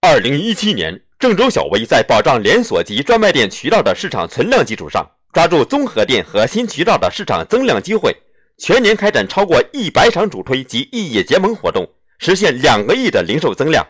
二零一七年郑州小微在保障连锁及专卖店渠道的市场存量基础上抓住综合店和新渠道的市场增量机会全年开展超过一百场主推及异业结盟活动实现两个亿的零售增量。